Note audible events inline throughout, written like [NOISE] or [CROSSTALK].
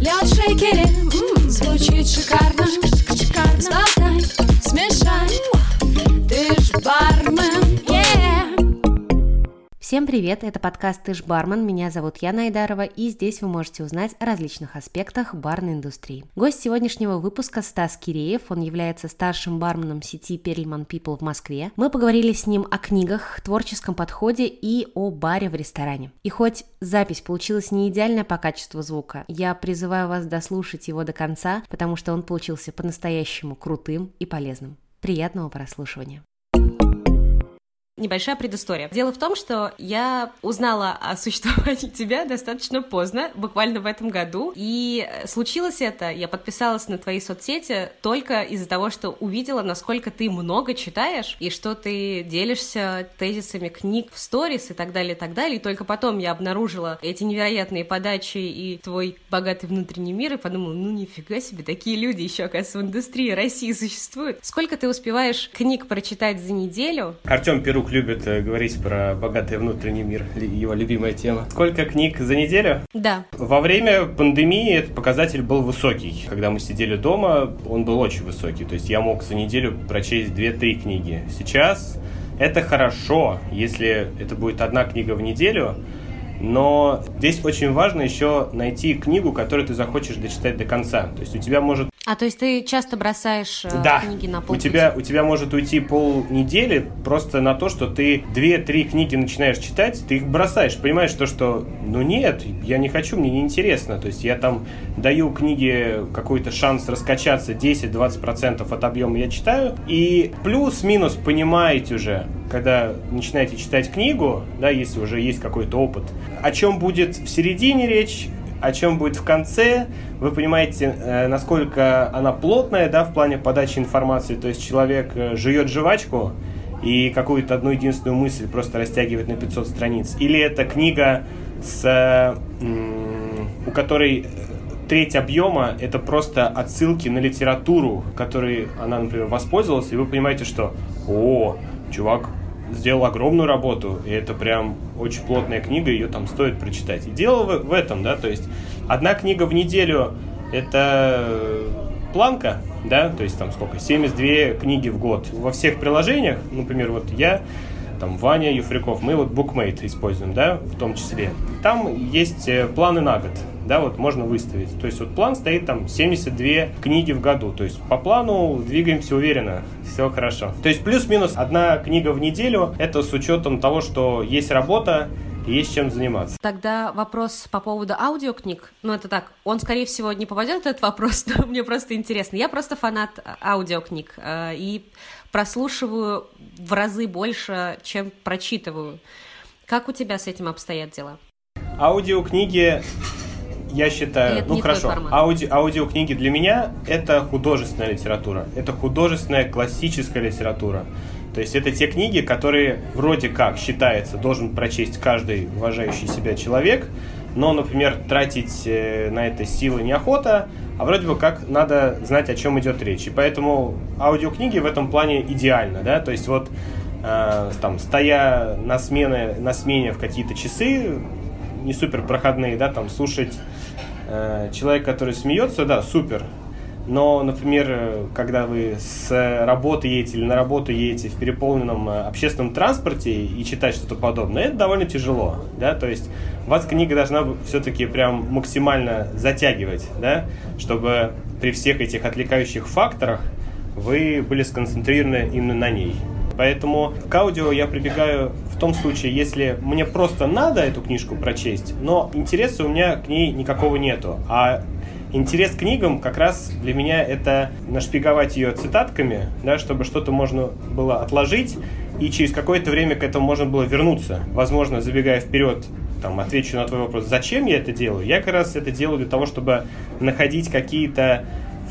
Лед в шейкере, звучит шикарно, шикарно. Сболтай, смешай, ты ж бармен. Всем привет, это подкаст «Ты бармен», меня зовут Яна Айдарова, и здесь вы можете узнать о различных аспектах барной индустрии. Гость сегодняшнего выпуска Стас Киреев, он является старшим барменом сети Perelman People в Москве. Мы поговорили с ним о книгах, творческом подходе и о баре в ресторане. И хоть запись получилась не идеальная по качеству звука, я призываю вас дослушать его до конца, потому что он получился по-настоящему крутым и полезным. Приятного прослушивания. Небольшая предыстория. Дело в том, что я узнала о существовании [LAUGHS] тебя достаточно поздно, буквально в этом году. И случилось это, я подписалась на твои соцсети только из-за того, что увидела, насколько ты много читаешь, и что ты делишься тезисами книг в сторис и так далее, и так далее. И только потом я обнаружила эти невероятные подачи и твой богатый внутренний мир, и подумала, ну нифига себе, такие люди еще, оказывается, в индустрии России существуют. Сколько ты успеваешь книг прочитать за неделю? Артем Перук любит э, говорить про богатый внутренний мир, его любимая тема. Сколько книг за неделю? Да. Во время пандемии этот показатель был высокий. Когда мы сидели дома, он был очень высокий. То есть я мог за неделю прочесть 2-3 книги. Сейчас это хорошо, если это будет одна книга в неделю, но здесь очень важно еще найти книгу, которую ты захочешь дочитать до конца. То есть у тебя может А то есть ты часто бросаешь э, да, книги на у полпути? тебя, у тебя может уйти полнедели просто на то, что ты две-три книги начинаешь читать, ты их бросаешь, понимаешь то, что ну нет, я не хочу, мне неинтересно. То есть я там даю книге какой-то шанс раскачаться 10-20% от объема я читаю, и плюс-минус понимаете уже, когда начинаете читать книгу, да, если уже есть какой-то опыт, о чем будет в середине речь, о чем будет в конце. Вы понимаете, э, насколько она плотная, да, в плане подачи информации. То есть человек э, жует жвачку и какую-то одну единственную мысль просто растягивает на 500 страниц. Или это книга, с, э, у которой треть объема это просто отсылки на литературу, которой она, например, воспользовалась, и вы понимаете, что о, чувак сделал огромную работу, и это прям очень плотная книга, ее там стоит прочитать. И дело в, в этом, да, то есть одна книга в неделю это планка, да, то есть там сколько, 72 книги в год. Во всех приложениях, например, вот я, там Ваня Юфриков, мы вот Bookmate используем, да, в том числе. Там есть э, планы на год, да, вот можно выставить. То есть вот план стоит там 72 книги в году. То есть по плану двигаемся уверенно, все хорошо. То есть плюс-минус одна книга в неделю, это с учетом того, что есть работа, есть чем заниматься. Тогда вопрос по поводу аудиокниг. Ну, это так, он, скорее всего, не попадет в этот вопрос, [LAUGHS] но мне просто интересно. Я просто фанат аудиокниг э, и прослушиваю в разы больше, чем прочитываю. Как у тебя с этим обстоят дела? Аудиокниги, я считаю, Или ну хорошо, ауди, аудиокниги для меня это художественная литература, это художественная классическая литература. То есть это те книги, которые вроде как считается должен прочесть каждый уважающий себя человек, но, например, тратить э, на это силы неохота, а вроде бы как надо знать, о чем идет речь. И поэтому аудиокниги в этом плане идеально, да, то есть вот э, там, стоя на, смене, на смене в какие-то часы, не супер проходные, да, там, слушать э, человека, который смеется, да, супер. Но, например, э, когда вы с работы едете или на работу едете в переполненном э, общественном транспорте и читать что-то подобное, это довольно тяжело, да, то есть вас книга должна все-таки прям максимально затягивать, да, чтобы при всех этих отвлекающих факторах вы были сконцентрированы именно на ней. Поэтому к аудио я прибегаю в том случае, если мне просто надо эту книжку прочесть, но интереса у меня к ней никакого нету. А интерес к книгам как раз для меня это нашпиговать ее цитатками, да, чтобы что-то можно было отложить, и через какое-то время к этому можно было вернуться. Возможно, забегая вперед, там, отвечу на твой вопрос, зачем я это делаю? Я как раз это делаю для того, чтобы находить какие-то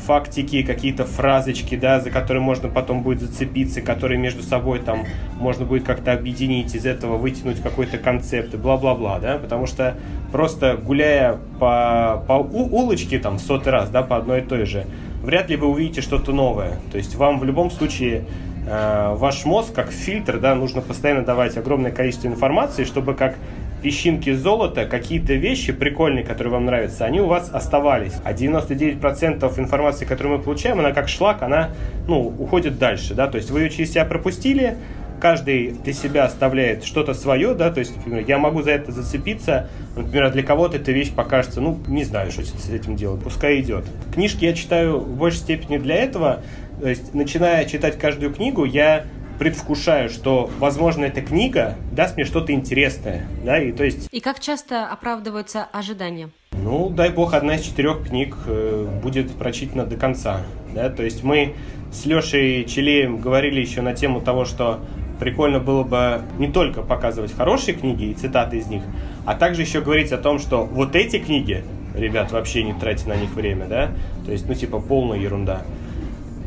фактики, какие-то фразочки, да, за которые можно потом будет зацепиться, которые между собой там можно будет как-то объединить, из этого вытянуть какой-то концепт и бла-бла-бла, да, потому что просто гуляя по, по у- улочке там сотый раз, да, по одной и той же, вряд ли вы увидите что-то новое. То есть вам в любом случае э, ваш мозг как фильтр, да, нужно постоянно давать огромное количество информации, чтобы как песчинки золота, какие-то вещи прикольные, которые вам нравятся, они у вас оставались. А 99% информации, которую мы получаем, она как шлак, она, ну, уходит дальше, да, то есть вы ее через себя пропустили, каждый для себя оставляет что-то свое, да, то есть, например, я могу за это зацепиться, например, а для кого-то эта вещь покажется, ну, не знаю, что с этим делать, пускай идет. Книжки я читаю в большей степени для этого, то есть, начиная читать каждую книгу, я предвкушаю, что, возможно, эта книга даст мне что-то интересное, да, и то есть... И как часто оправдываются ожидания? Ну, дай бог, одна из четырех книг э, будет прочитана до конца, да, то есть мы с Лешей Челеем говорили еще на тему того, что прикольно было бы не только показывать хорошие книги и цитаты из них, а также еще говорить о том, что вот эти книги, ребят, вообще не тратьте на них время, да, то есть, ну, типа, полная ерунда.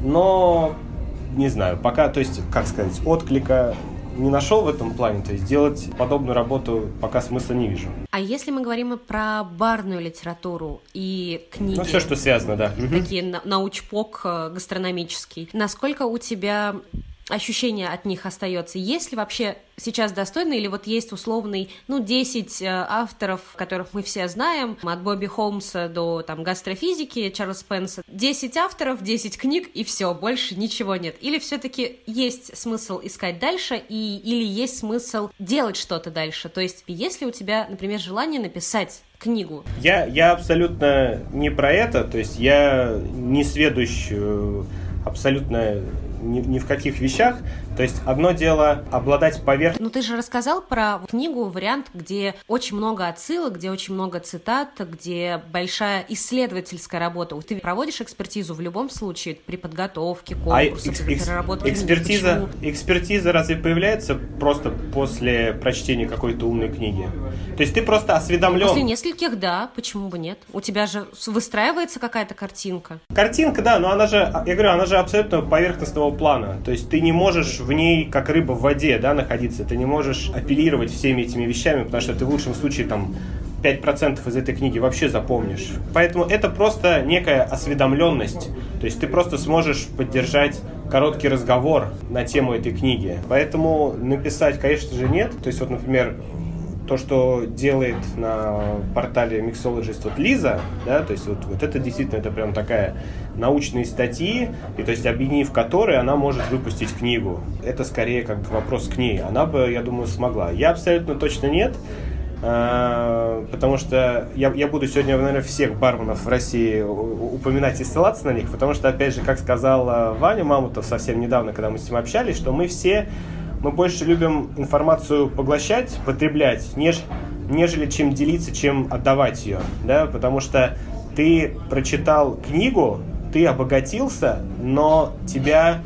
Но, не знаю, пока, то есть, как сказать, отклика не нашел в этом плане, то есть делать подобную работу пока смысла не вижу. А если мы говорим про барную литературу и книги? Ну, все, что связано, да. Такие научпок э, гастрономический. Насколько у тебя ощущение от них остается. Есть ли вообще сейчас достойно, или вот есть условный, ну, 10 э, авторов, которых мы все знаем, от Бобби Холмса до там гастрофизики, Чарльз Спенса, 10 авторов, 10 книг, и все, больше ничего нет. Или все-таки есть смысл искать дальше, и, или есть смысл делать что-то дальше? То есть, если у тебя, например, желание написать книгу? Я, я абсолютно не про это, то есть я не сведущ э, абсолютно ни, ни в каких вещах. То есть одно дело обладать поверхностью. Ну ты же рассказал про книгу, вариант, где очень много отсылок, где очень много цитат, где большая исследовательская работа. Ты проводишь экспертизу в любом случае при подготовке конкурса, а экс- при переработке экспертиза, экспертиза разве появляется просто после прочтения какой-то умной книги? То есть ты просто осведомлен. После нескольких, да, почему бы нет? У тебя же выстраивается какая-то картинка. Картинка, да, но она же, я говорю, она же абсолютно поверхностного плана. То есть ты не можешь в ней, как рыба в воде, да, находиться. Ты не можешь апеллировать всеми этими вещами, потому что ты в лучшем случае там 5% из этой книги вообще запомнишь. Поэтому это просто некая осведомленность. То есть ты просто сможешь поддержать короткий разговор на тему этой книги. Поэтому написать, конечно же, нет. То есть вот, например, то, что делает на портале Mixologist вот Лиза, да, то есть вот, вот это действительно это прям такая научные статьи, и то есть объединив которые она может выпустить книгу. Это скорее как вопрос к ней. Она бы, я думаю, смогла. Я абсолютно точно нет, а, потому что я, я буду сегодня, наверное, всех барменов в России упоминать и ссылаться на них, потому что, опять же, как сказал Ваня Мамутов совсем недавно, когда мы с ним общались, что мы все мы больше любим информацию поглощать, потреблять, неж, нежели чем делиться, чем отдавать ее, да, потому что ты прочитал книгу, ты обогатился, но тебя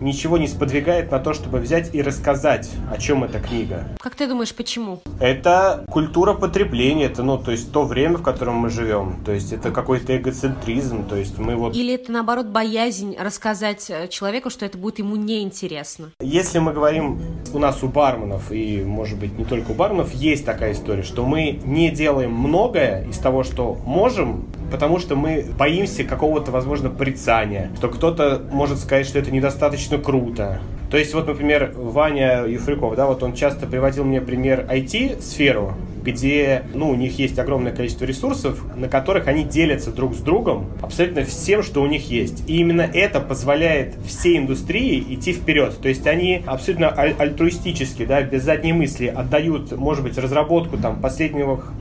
ничего не сподвигает на то, чтобы взять и рассказать, о чем эта книга. Как ты думаешь, почему? Это культура потребления, это, ну, то есть то время, в котором мы живем, то есть это какой-то эгоцентризм, то есть мы вот... Или это, наоборот, боязнь рассказать э, человеку, что это будет ему неинтересно? Если мы говорим, у нас у барменов, и, может быть, не только у барменов, есть такая история, что мы не делаем многое из того, что можем, потому что мы боимся какого-то, возможно, порицания, что кто-то может сказать, что это недостаточно круто. То есть, вот, например, Ваня Юфриков, да, вот он часто приводил мне пример IT-сферу, где, ну, у них есть огромное количество ресурсов, на которых они делятся друг с другом абсолютно всем, что у них есть. И именно это позволяет всей индустрии идти вперед. То есть они абсолютно аль- альтруистически, да, без задней мысли отдают, может быть, разработку там последних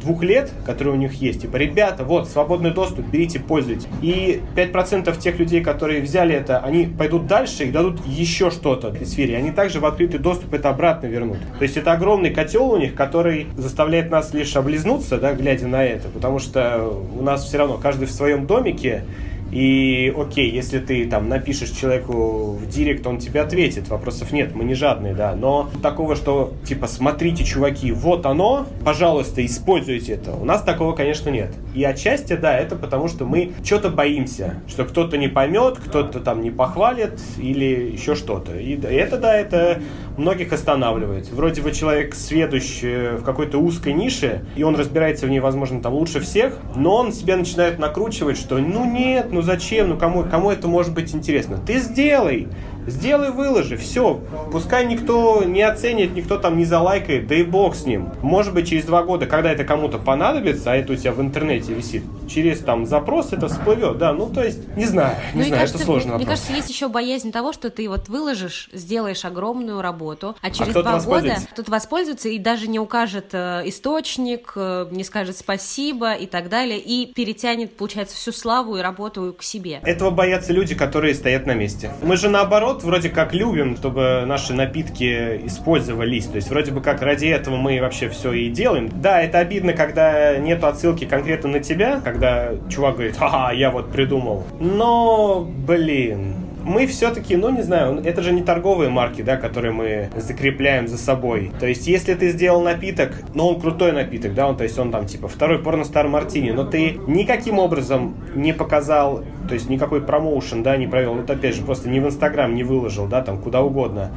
двух лет, которые у них есть. Типа, ребята, вот, свободный доступ, берите, пользуйтесь. И 5% тех людей, которые взяли это, они пойдут дальше и дадут еще что-то этой сфере. Они также в открытый доступ это обратно вернут. То есть это огромный котел у них, который заставляет нас лишь облизнуться, да, глядя на это, потому что у нас все равно каждый в своем домике, и окей, если ты там напишешь человеку в директ, он тебе ответит, вопросов нет, мы не жадные, да. Но такого, что типа смотрите, чуваки, вот оно, пожалуйста, используйте это. У нас такого, конечно, нет. И отчасти, да, это потому, что мы что-то боимся, что кто-то не поймет, кто-то там не похвалит или еще что-то. И это, да, это многих останавливает. Вроде бы человек сведущий в какой-то узкой нише, и он разбирается в ней, возможно, там лучше всех, но он себя начинает накручивать, что ну нет, ну зачем, ну кому, кому это может быть интересно? Ты сделай, Сделай, выложи, все. Пускай никто не оценит, никто там не залайкает, да и бог с ним. Может быть, через два года, когда это кому-то понадобится, а это у тебя в интернете висит, через там запрос это всплывет, да, ну то есть, не знаю, не ну, знаю, кажется, это сложно. Мне, мне кажется, есть еще боязнь того, что ты вот выложишь, сделаешь огромную работу, а через кто-то два года кто-то воспользуется и даже не укажет э, источник, э, не скажет спасибо и так далее, и перетянет, получается, всю славу и работу к себе. Этого боятся люди, которые стоят на месте. Мы же наоборот вроде как любим, чтобы наши напитки использовались. То есть вроде бы как ради этого мы вообще все и делаем. Да, это обидно, когда нет отсылки конкретно на тебя, когда чувак говорит, ха-ха, я вот придумал. Но, блин, мы все-таки, ну не знаю, это же не торговые марки, да, которые мы закрепляем за собой. То есть, если ты сделал напиток, но он крутой напиток, да, он, то есть он там типа второй порно стар мартини, но ты никаким образом не показал, то есть никакой промоушен, да, не провел, вот опять же, просто не в Инстаграм не выложил, да, там куда угодно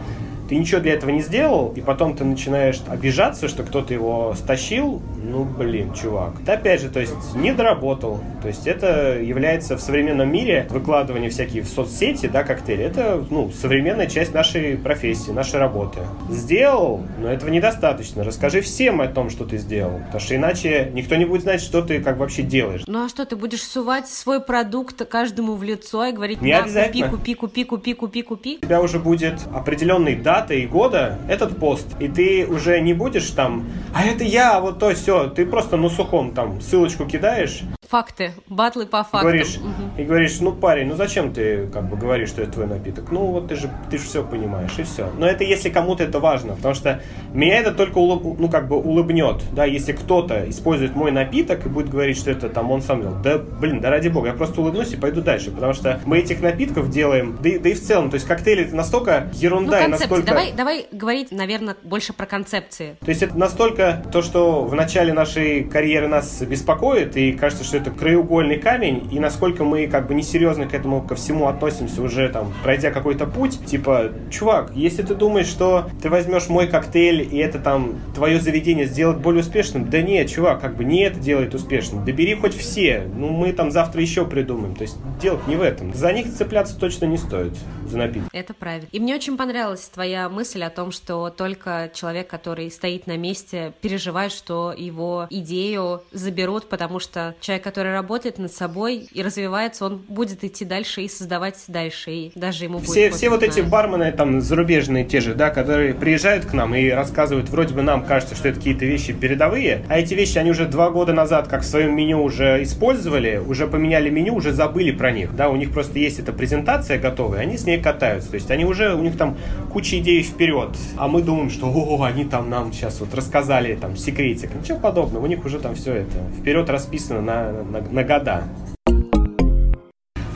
ты ничего для этого не сделал, и потом ты начинаешь обижаться, что кто-то его стащил, ну, блин, чувак. Ты опять же, то есть, не доработал. То есть, это является в современном мире выкладывание всякие в соцсети, да, коктейли. Это, ну, современная часть нашей профессии, нашей работы. Сделал, но этого недостаточно. Расскажи всем о том, что ты сделал. Потому что иначе никто не будет знать, что ты как вообще делаешь. Ну а что, ты будешь сувать свой продукт каждому в лицо и говорить, Не обязательно. купи, купи, купи, купи, купи, купи? у тебя уже будет определенной даты и года этот пост, и ты уже не будешь там, а это я, а вот то все, ты просто на сухом там ссылочку кидаешь, Факты, батлы по фактам. говоришь Мгм. и говоришь, ну парень, ну зачем ты как бы говоришь, что это твой напиток? Ну вот ты же ты же все понимаешь и все. Но это если кому-то это важно, потому что меня это только улыб- ну как бы улыбнет, да, если кто-то использует мой напиток и будет говорить, что это там он сам делал. Да блин, да ради бога, я просто улыбнусь и пойду дальше, потому что мы этих напитков делаем, да и, да и в целом, то есть коктейли это настолько Ну, ерунда и концепции. настолько Давай, давай говорить, наверное, больше про концепции. То есть это настолько то, что в начале нашей карьеры нас беспокоит, и кажется, что это краеугольный камень, и насколько мы как бы несерьезно к этому ко всему относимся уже там, пройдя какой-то путь. Типа, чувак, если ты думаешь, что ты возьмешь мой коктейль, и это там твое заведение сделает более успешным, да нет, чувак, как бы не это делает успешным. Да бери хоть все, ну мы там завтра еще придумаем. То есть дело не в этом. За них цепляться точно не стоит, за напитки. Это правильно. И мне очень понравилась твоя мысль о том, что только человек, который стоит на месте, переживает, что его идею заберут, потому что человек, который работает над собой и развивается, он будет идти дальше и создавать дальше, и даже ему будет Все, пофиг все вот эти бармены там зарубежные те же, да, которые приезжают к нам и рассказывают, вроде бы нам кажется, что это какие-то вещи передовые, а эти вещи они уже два года назад как в своем меню уже использовали, уже поменяли меню, уже забыли про них, да, у них просто есть эта презентация готовая, они с ней катаются, то есть они уже, у них там куча идей вперед, а мы думаем, что о, они там нам сейчас вот рассказали там секретик, ничего подобного, у них уже там все это вперед расписано на, на, на года.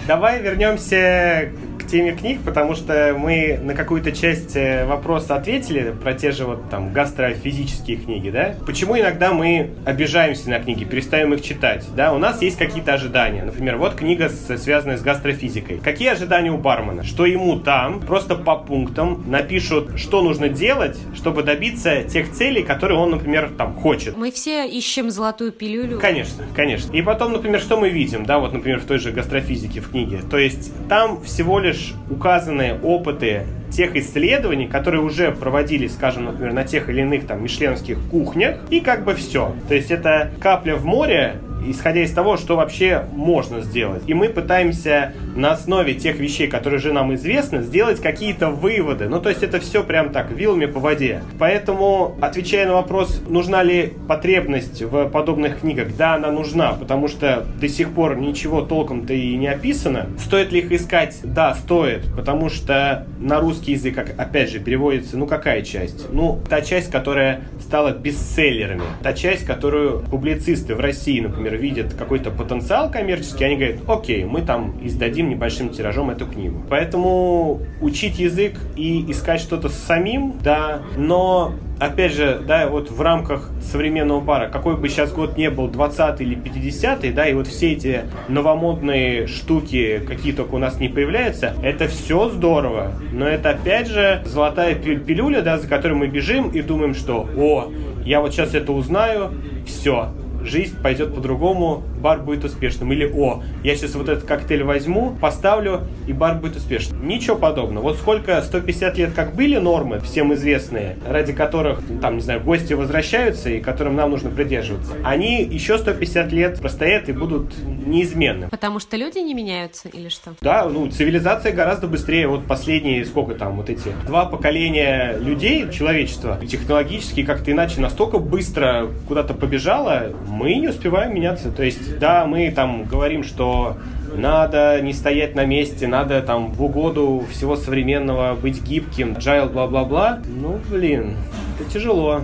Давай вернемся к теме книг, потому что мы на какую-то часть э, вопроса ответили про те же вот там гастрофизические книги, да? Почему иногда мы обижаемся на книги, перестаем их читать, да? У нас есть какие-то ожидания. Например, вот книга, связанная с гастрофизикой. Какие ожидания у бармена? Что ему там просто по пунктам напишут, что нужно делать, чтобы добиться тех целей, которые он, например, там хочет. Мы все ищем золотую пилюлю. Конечно, конечно. И потом, например, что мы видим, да, вот, например, в той же гастрофизике в книге. То есть там всего лишь указаны опыты тех исследований, которые уже проводились, скажем, например, на тех или иных там мишленских кухнях, и как бы все. То есть это капля в море, исходя из того, что вообще можно сделать. И мы пытаемся на основе тех вещей, которые же нам известны, сделать какие-то выводы. Ну, то есть это все прям так, вилами по воде. Поэтому, отвечая на вопрос, нужна ли потребность в подобных книгах, да, она нужна, потому что до сих пор ничего толком-то и не описано. Стоит ли их искать? Да, стоит, потому что на русский язык, опять же, переводится, ну, какая часть? Ну, та часть, которая стала бестселлерами. Та часть, которую публицисты в России, например, видят какой-то потенциал коммерческий, они говорят, окей, мы там издадим небольшим тиражом эту книгу. Поэтому учить язык и искать что-то самим, да, но опять же, да, вот в рамках современного пара, какой бы сейчас год не был, 20 или 50 да, и вот все эти новомодные штуки, какие только у нас не появляются, это все здорово, но это опять же золотая пи- пилюля, да, за которой мы бежим и думаем, что, о, я вот сейчас это узнаю, все, жизнь пойдет по-другому, бар будет успешным. Или, о, я сейчас вот этот коктейль возьму, поставлю, и бар будет успешным. Ничего подобного. Вот сколько 150 лет как были нормы, всем известные, ради которых, там, не знаю, гости возвращаются и которым нам нужно придерживаться, они еще 150 лет простоят и будут неизменны. Потому что люди не меняются или что? Да, ну, цивилизация гораздо быстрее. Вот последние, сколько там, вот эти два поколения людей, человечества, технологически как-то иначе настолько быстро куда-то побежало, мы не успеваем меняться. То есть, да, мы там говорим, что надо не стоять на месте, надо там в угоду всего современного быть гибким, agile, бла-бла-бла. Ну, блин, это тяжело.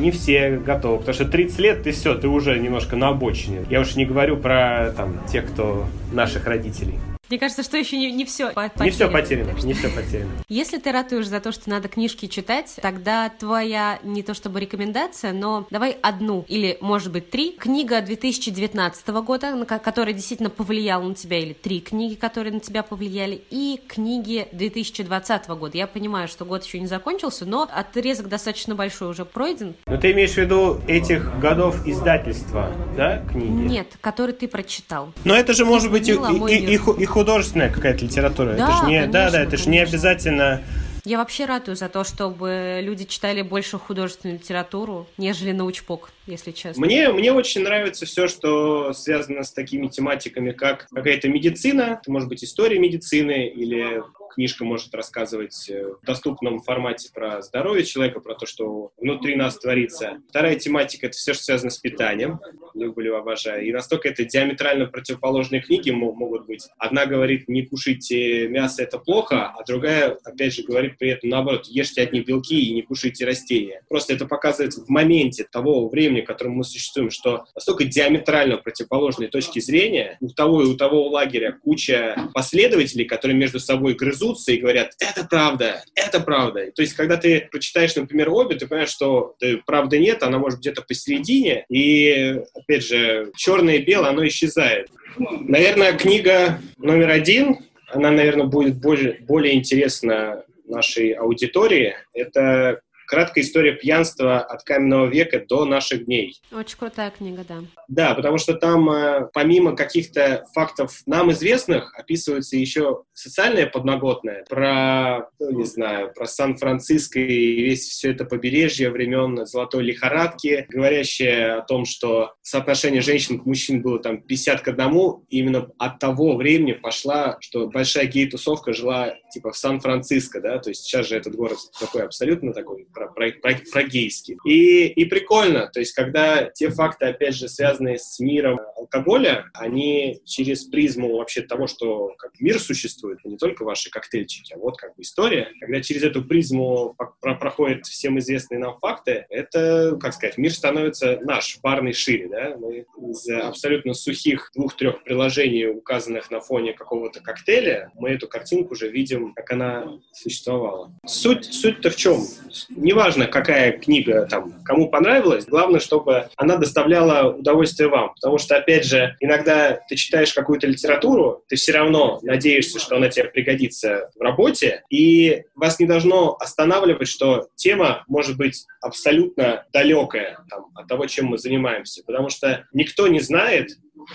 Не все готовы, потому что 30 лет ты все, ты уже немножко на обочине. Я уж не говорю про там тех, кто наших родителей. Мне кажется, что еще не, не все потеряно. Не все потеряно, не все потеряно. Если ты ратуешь за то, что надо книжки читать, тогда твоя не то чтобы рекомендация, но давай одну или, может быть, три. Книга 2019 года, которая действительно повлияла на тебя, или три книги, которые на тебя повлияли, и книги 2020 года. Я понимаю, что год еще не закончился, но отрезок достаточно большой уже пройден. Но ты имеешь в виду этих годов издательства, да, книги? Нет, которые ты прочитал. Но это же может быть и, и, и, и художественная какая-то литература. Да, это же не, конечно, да, да, это же не обязательно. Я вообще радую за то, чтобы люди читали больше художественную литературу, нежели научпок, если честно. Мне, мне очень нравится все, что связано с такими тематиками, как какая-то медицина, это может быть история медицины или книжка может рассказывать э, в доступном формате про здоровье человека, про то, что внутри нас творится. Вторая тематика — это все, что связано с питанием. Люблю, обожаю. И настолько это диаметрально противоположные книги могут быть. Одна говорит, не кушайте мясо, это плохо, а другая, опять же, говорит при этом наоборот, ешьте одни белки и не кушайте растения. Просто это показывает в моменте того времени, в котором мы существуем, что настолько диаметрально противоположные точки зрения, у того и у того лагеря куча последователей, которые между собой грызут трясутся и говорят, это правда, это правда. То есть, когда ты прочитаешь, например, обе, ты понимаешь, что правды нет, она может где-то посередине, и, опять же, черное и белое, оно исчезает. Наверное, книга номер один, она, наверное, будет более, более интересна нашей аудитории. Это Краткая история пьянства от каменного века до наших дней. Очень крутая книга, да. Да, потому что там э, помимо каких-то фактов нам известных описывается еще социальное подноготное про, ну, не знаю, про Сан-Франциско и весь все это побережье времен золотой лихорадки, говорящее о том, что соотношение женщин к мужчинам было там 50 к одному, и именно от того времени пошла, что большая гей-тусовка жила типа в Сан-Франциско, да, то есть сейчас же этот город такой абсолютно такой про, про, про, про гейский. И, и прикольно, то есть когда те факты, опять же, связанные с миром алкоголя, они через призму вообще того, что как мир существует, а не только ваши коктейльчики, а вот как бы история, когда через эту призму про проходят всем известные нам факты, это, как сказать, мир становится наш, барный шире, да, мы из абсолютно сухих двух-трех приложений, указанных на фоне какого-то коктейля, мы эту картинку уже видим, как она существовала. Суть, суть-то в чем? неважно, какая книга там кому понравилась, главное, чтобы она доставляла удовольствие вам. Потому что, опять же, иногда ты читаешь какую-то литературу, ты все равно надеешься, что она тебе пригодится в работе, и вас не должно останавливать, что тема может быть абсолютно далекая там, от того, чем мы занимаемся. Потому что никто не знает,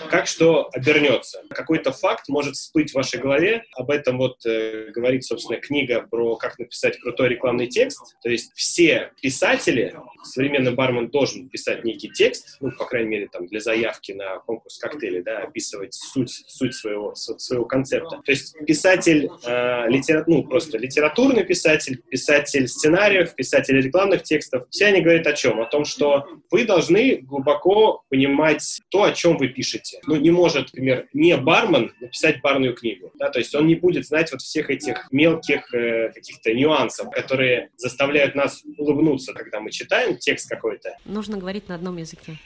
как что обернется. Какой-то факт может всплыть в вашей голове. Об этом вот э, говорит, собственно, книга про как написать крутой рекламный текст. То есть все писатели, современный бармен должен писать некий текст, ну, по крайней мере, там, для заявки на конкурс коктейлей, да, описывать суть, суть своего, своего концепта. То есть писатель, э, литера, ну, просто литературный писатель, писатель сценариев, писатель рекламных текстов, все они говорят о чем? О том, что вы должны глубоко понимать то, о чем вы пишете пишете. Ну, не может, например, не бармен написать барную книгу. Да? То есть он не будет знать вот всех этих мелких э, каких-то нюансов, которые заставляют нас улыбнуться, когда мы читаем текст какой-то. Нужно говорить на одном языке.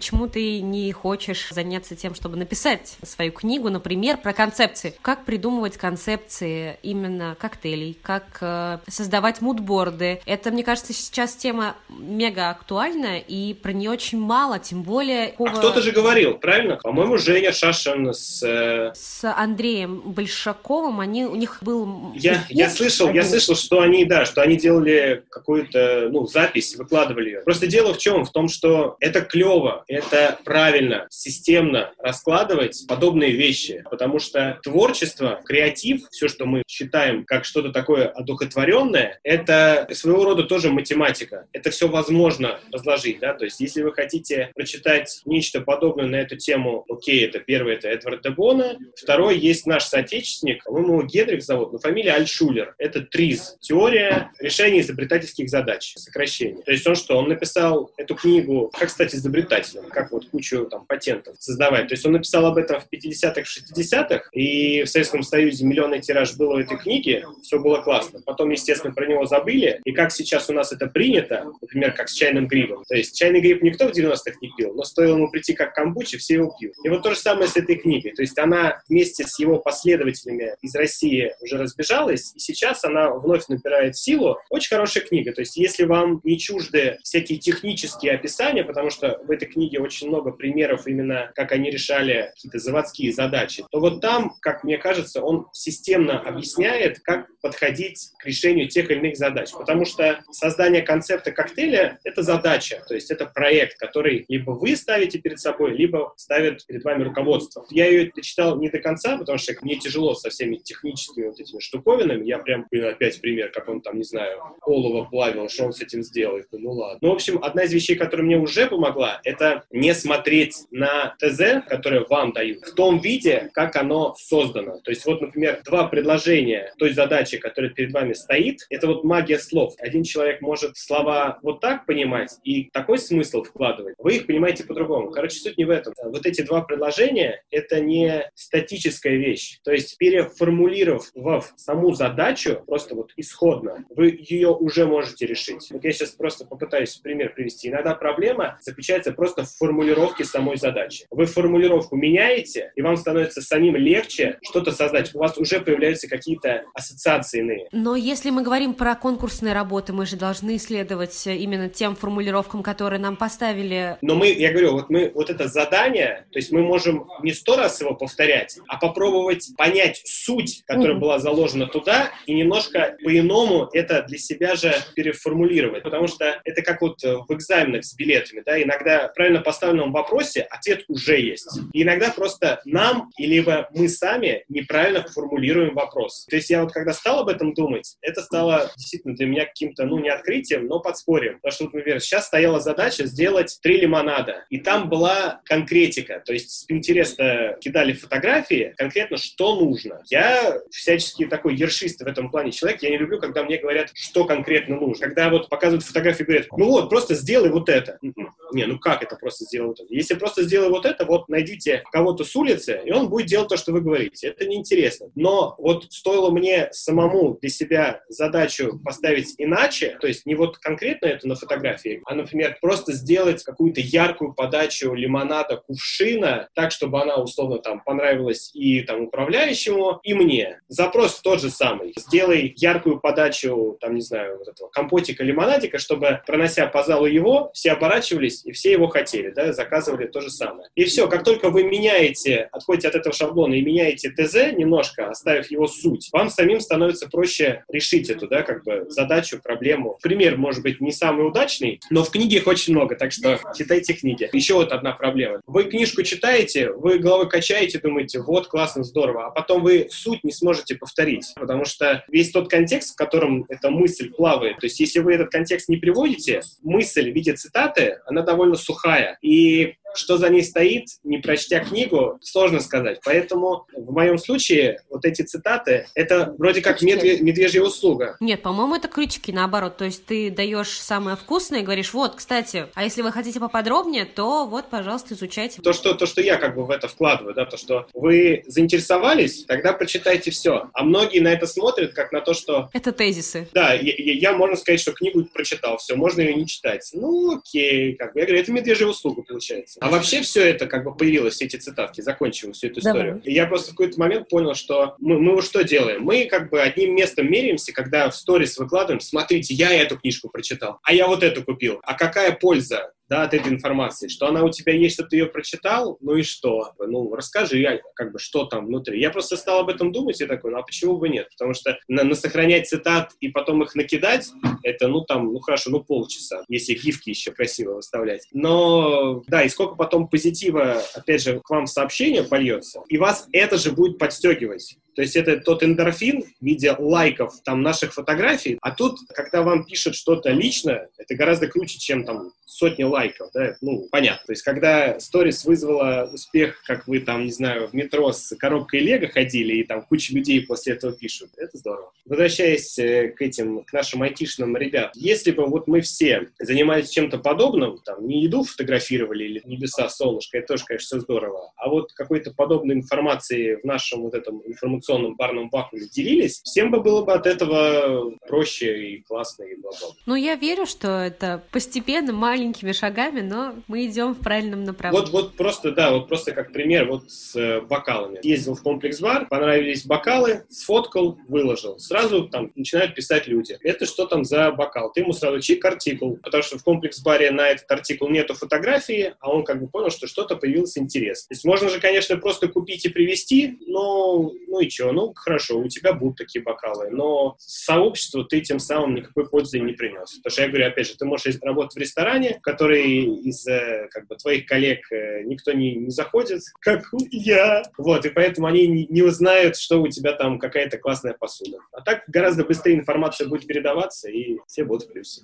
Почему ты не хочешь заняться тем, чтобы написать свою книгу, например, про концепции? Как придумывать концепции именно коктейлей, как э, создавать мудборды? Это, мне кажется, сейчас тема мега актуальна, и про нее очень мало, тем более... А кто-то же говорил, правильно? По-моему, Женя Шашин с... Э... С Андреем Большаковым, они, у них был... Я, я слышал, я слышал, что они, да, что они делали какую-то, ну, запись, выкладывали ее. Просто дело в чем? В том, что это клево, это правильно, системно раскладывать подобные вещи, потому что творчество, креатив, все, что мы считаем как что-то такое одухотворенное, это своего рода тоже математика. Это все возможно разложить, да, то есть если вы хотите прочитать нечто подобное на эту тему, окей, это первое, это Эдвард Дебона, второй есть наш соотечественник, по-моему, его Генрих зовут, но фамилия Альшулер. Это ТРИЗ, теория решения изобретательских задач, сокращение. То есть он что, он написал эту книгу, как стать изобретателем, как вот кучу там патентов создавать. То есть он написал об этом в 50-х, 60-х, и в Советском Союзе миллионный тираж был у этой книги, все было классно. Потом, естественно, про него забыли, и как сейчас у нас это принято, например, как с чайным грибом. То есть чайный гриб никто в 90-х не пил, но стоило ему прийти как камбучи, все его пьют. И вот то же самое с этой книгой. То есть она вместе с его последователями из России уже разбежалась, и сейчас она вновь набирает силу. Очень хорошая книга. То есть если вам не чужды всякие технические описания, потому что в этой книге очень много примеров именно, как они решали какие-то заводские задачи, то вот там, как мне кажется, он системно объясняет, как подходить к решению тех или иных задач. Потому что создание концепта коктейля — это задача, то есть это проект, который либо вы ставите перед собой, либо ставит перед вами руководство. Я ее читал не до конца, потому что мне тяжело со всеми техническими вот этими штуковинами. Я прям, опять пример, как он там, не знаю, олово плавил, что он с этим сделал. Ну ладно. Ну, в общем, одна из вещей, которая мне уже помогла, это не смотреть на ТЗ, которое вам дают, в том виде, как оно создано. То есть вот, например, два предложения той задачи, которая перед вами стоит, это вот магия слов. Один человек может слова вот так понимать и такой смысл вкладывать. Вы их понимаете по-другому. Короче, суть не в этом. Вот эти два предложения — это не статическая вещь. То есть переформулировав саму задачу, просто вот исходно, вы ее уже можете решить. Вот я сейчас просто попытаюсь пример привести. Иногда проблема заключается просто в формулировке самой задачи. Вы формулировку меняете, и вам становится самим легче что-то создать. У вас уже появляются какие-то ассоциации иные. Но если мы говорим про конкурсные работы, мы же должны исследовать именно тем формулировкам, которые нам поставили. Но мы, я говорю, вот мы вот это задание, то есть мы можем не сто раз его повторять, а попробовать понять суть, которая mm-hmm. была заложена туда, и немножко по-иному это для себя же переформулировать. Потому что это как вот в экзаменах с билетами, да, иногда в правильно поставленном вопросе ответ уже есть. И иногда просто нам, либо мы сами неправильно формулируем вопрос. То есть я вот когда стал об этом думать, это стало действительно для меня каким-то, ну, не открытием, но подспорьем. Потому что, например, сейчас стояла задача сделать три лимонада, и там была конкретика, то есть интересно кидали фотографии, конкретно что нужно. Я всячески такой ершист в этом плане человек, я не люблю, когда мне говорят, что конкретно нужно. Когда вот показывают фотографии говорят, ну вот, просто сделай вот это. М-м. Не, ну как это просто сделай вот это? Если просто сделай вот это, вот найдите кого-то с улицы, и он будет делать то, что вы говорите. Это неинтересно. Но вот стоило мне самому для себя задачу поставить иначе, то есть не вот конкретно это на фотографии, а, например, просто сделать какую-то яркую подачу лимонада кувшина так, чтобы она условно там понравилась и там управляющему, и мне. Запрос тот же самый. Сделай яркую подачу, там, не знаю, вот этого компотика, лимонадика, чтобы, пронося по залу его, все оборачивались и все его хотели, да, заказывали то же самое. И все, как только вы меняете, отходите от этого шаблона и меняете ТЗ немножко, оставив его суть, вам самим становится проще решить эту, да, как бы задачу, проблему. Пример, может быть, не самый удачный, но в книге их очень много, так что читайте книги. Еще вот одна проблема. Вы книжку читаете, вы головой качаете, думаете, вот, классно, здорово, а потом вы суть не сможете повторить, потому что весь тот контекст, в котором эта мысль плавает, то есть если вы этот контекст не приводите, мысль в виде цитаты, она довольно сухая, и что за ней стоит, не прочтя книгу, сложно сказать. Поэтому в моем случае вот эти цитаты — это вроде как медве- медвежья услуга. Нет, по-моему, это крючки, наоборот. То есть ты даешь самое вкусное и говоришь, вот, кстати, а если вы хотите поподробнее, то вот, пожалуйста, изучайте. То, что, то, что я как бы в это вкладываю, да, то, что вы заинтересовались, тогда прочитайте все. А многие на это смотрят как на то, что... Это тезисы. Да, я, я, я можно сказать, что книгу прочитал, все, можно ее не читать. Ну, окей, как бы. Я говорю, это медвежья услуга получается. А вообще все это как бы появилось, все эти цитатки, закончим всю эту историю. Давай. И я просто в какой-то момент понял, что мы, мы вот что делаем? Мы как бы одним местом меряемся, когда в сторис выкладываем, смотрите, я эту книжку прочитал, а я вот эту купил. А какая польза да, от этой информации, что она у тебя есть, что ты ее прочитал, ну и что? Ну, расскажи, а, как бы, что там внутри. Я просто стал об этом думать и такой, ну а почему бы нет? Потому что на, на сохранять цитат и потом их накидать, это, ну, там, ну, хорошо, ну, полчаса, если гифки еще красиво выставлять. Но, да, и сколько потом позитива, опять же, к вам в сообщение польется, и вас это же будет подстегивать. То есть это тот эндорфин в виде лайков там наших фотографий, а тут, когда вам пишут что-то лично, это гораздо круче, чем там сотни лайков, да, ну, понятно. То есть когда сторис вызвала успех, как вы там, не знаю, в метро с коробкой Лего ходили, и там куча людей после этого пишут, это здорово. Возвращаясь э, к этим, к нашим айтишным ребят, если бы вот мы все занимались чем-то подобным, там, не еду фотографировали или небеса, солнышко, это тоже, конечно, все здорово, а вот какой-то подобной информации в нашем вот этом информационном барном вакууме делились, всем бы было бы от этого проще и классно, и бла Ну, я верю, что это постепенно, маленькими шагами, но мы идем в правильном направлении. Вот, вот просто, да, вот просто как пример вот с э, бокалами. Ездил в комплекс-бар, понравились бокалы, сфоткал, выложил. Сразу там начинают писать люди. Это что там за бокал? Ты ему сразу чик артикул, потому что в комплекс-баре на этот артикул нету фотографии, а он как бы понял, что что-то появилось интерес. То есть можно же, конечно, просто купить и привезти, но ну и что, ну хорошо, у тебя будут такие бокалы, но сообществу ты тем самым никакой пользы не принес. Потому что я говорю, опять же, ты можешь работать в ресторане, который из э, как бы твоих коллег э, никто не, не заходит, как я. Вот, и поэтому они не, не узнают, что у тебя там какая-то классная посуда. А так гораздо быстрее информация будет передаваться, и все будут в плюсе.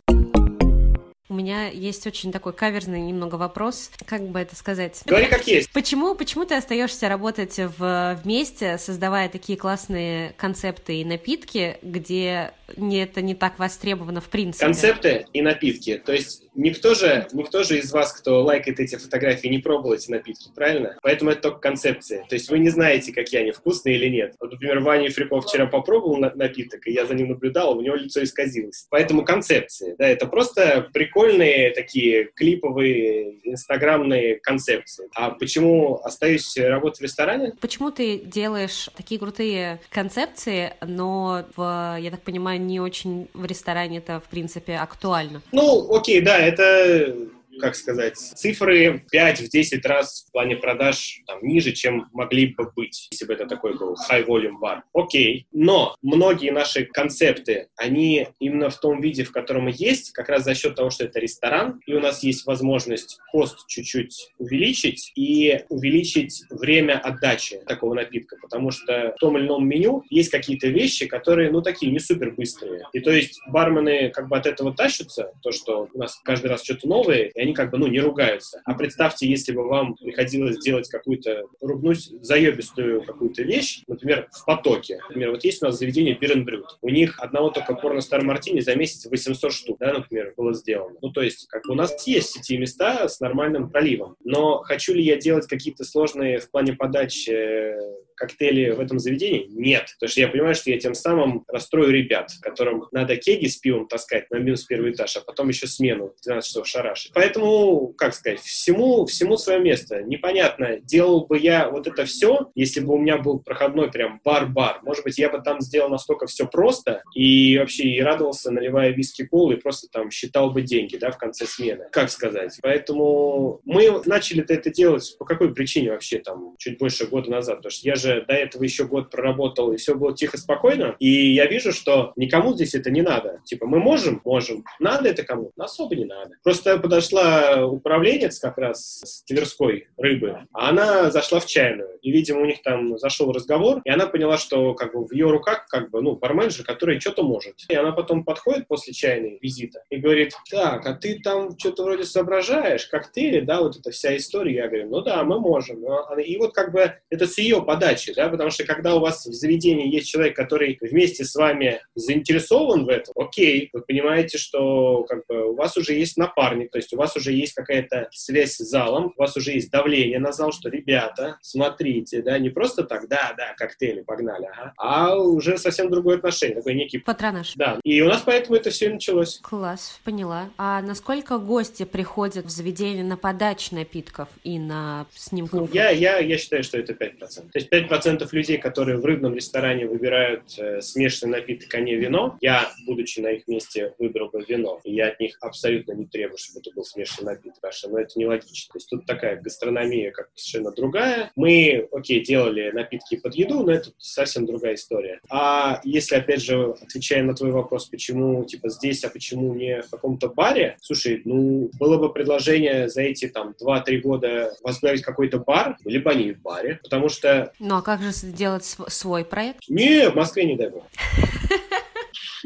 У меня есть очень такой каверзный немного вопрос, как бы это сказать. Говори как есть. Почему, почему ты остаешься работать в, вместе, создавая такие классные концепты и напитки, где не, это не так востребовано в принципе? Концепты и напитки. То есть никто же, никто же из вас, кто лайкает эти фотографии, не пробовал эти напитки, правильно? Поэтому это только концепция. То есть вы не знаете, какие они, вкусные или нет. Вот, например, Ваня Фриков вчера попробовал на- напиток, и я за ним наблюдал, у него лицо исказилось. Поэтому концепции. Да, это просто прикольные такие клиповые, инстаграмные концепции. А почему остаюсь работать в ресторане? Почему ты делаешь такие крутые концепции, но, в, я так понимаю, не очень в ресторане это, в принципе, актуально? Ну, окей, да, это как сказать, цифры 5-10 раз в плане продаж там, ниже, чем могли бы быть, если бы это такой был high volume бар. Окей, но многие наши концепты, они именно в том виде, в котором и есть, как раз за счет того, что это ресторан, и у нас есть возможность кост чуть-чуть увеличить и увеличить время отдачи такого напитка, потому что в том или ином меню есть какие-то вещи, которые, ну, такие не супер быстрые. И то есть бармены как бы от этого тащатся, то, что у нас каждый раз что-то новое, и они как бы, ну, не ругаются. А представьте, если бы вам приходилось делать какую-то, ругнуть заебистую какую-то вещь, например, в потоке. Например, вот есть у нас заведение Brewed. У них одного только порно Стар Мартини за месяц 800 штук, да, например, было сделано. Ну, то есть, как бы у нас есть сети места с нормальным проливом. Но хочу ли я делать какие-то сложные в плане подачи э, коктейли в этом заведении? Нет. Потому что я понимаю, что я тем самым расстрою ребят, которым надо кеги с пивом таскать на минус первый этаж, а потом еще смену 12 часов шарашить. Поэтому, как сказать, всему, всему свое место. Непонятно, делал бы я вот это все, если бы у меня был проходной прям бар-бар. Может быть, я бы там сделал настолько все просто и вообще и радовался, наливая виски колы, и просто там считал бы деньги, да, в конце смены. Как сказать? Поэтому мы начали это делать по какой причине вообще там чуть больше года назад? Потому что я же до этого еще год проработал, и все было тихо, спокойно. И я вижу, что никому здесь это не надо. Типа, мы можем? Можем. Надо это кому? Особо не надо. Просто подошла управленец как раз с Тверской рыбы, а она зашла в чайную. И, видимо, у них там зашел разговор, и она поняла, что как бы в ее руках как бы, ну, барменджер, который что-то может. И она потом подходит после чайной визита и говорит, так, а ты там что-то вроде соображаешь, коктейли, да, вот эта вся история. Я говорю, ну да, мы можем. И вот как бы это с ее подачи подачи, да, потому что когда у вас в заведении есть человек, который вместе с вами заинтересован в этом, окей, вы понимаете, что как бы, у вас уже есть напарник, то есть у вас уже есть какая-то связь с залом, у вас уже есть давление на зал, что, ребята, смотрите, да, не просто так, да, да, коктейли, погнали, ага, а уже совсем другое отношение, такой некий... Патронаж. Да, и у нас поэтому это все и началось. Класс, поняла. А насколько гости приходят в заведение на подачу напитков и на снимку? Ну, я, я, я считаю, что это 5%. То есть 5% людей, которые в рыбном ресторане выбирают э, смешанный напиток, а не вино, я, будучи на их месте, выбрал бы вино. И я от них абсолютно не требую, чтобы это был смешанный напиток, потому что ну, это нелогично. То есть тут такая гастрономия как совершенно другая. Мы, окей, делали напитки под еду, но это совсем другая история. А если, опять же, отвечая на твой вопрос, почему типа здесь, а почему не в каком-то баре, слушай, ну, было бы предложение за эти там 2-3 года возглавить какой-то бар, либо они в баре, потому что... Ну, а как же сделать св- свой проект? Не, в Москве не дай бог.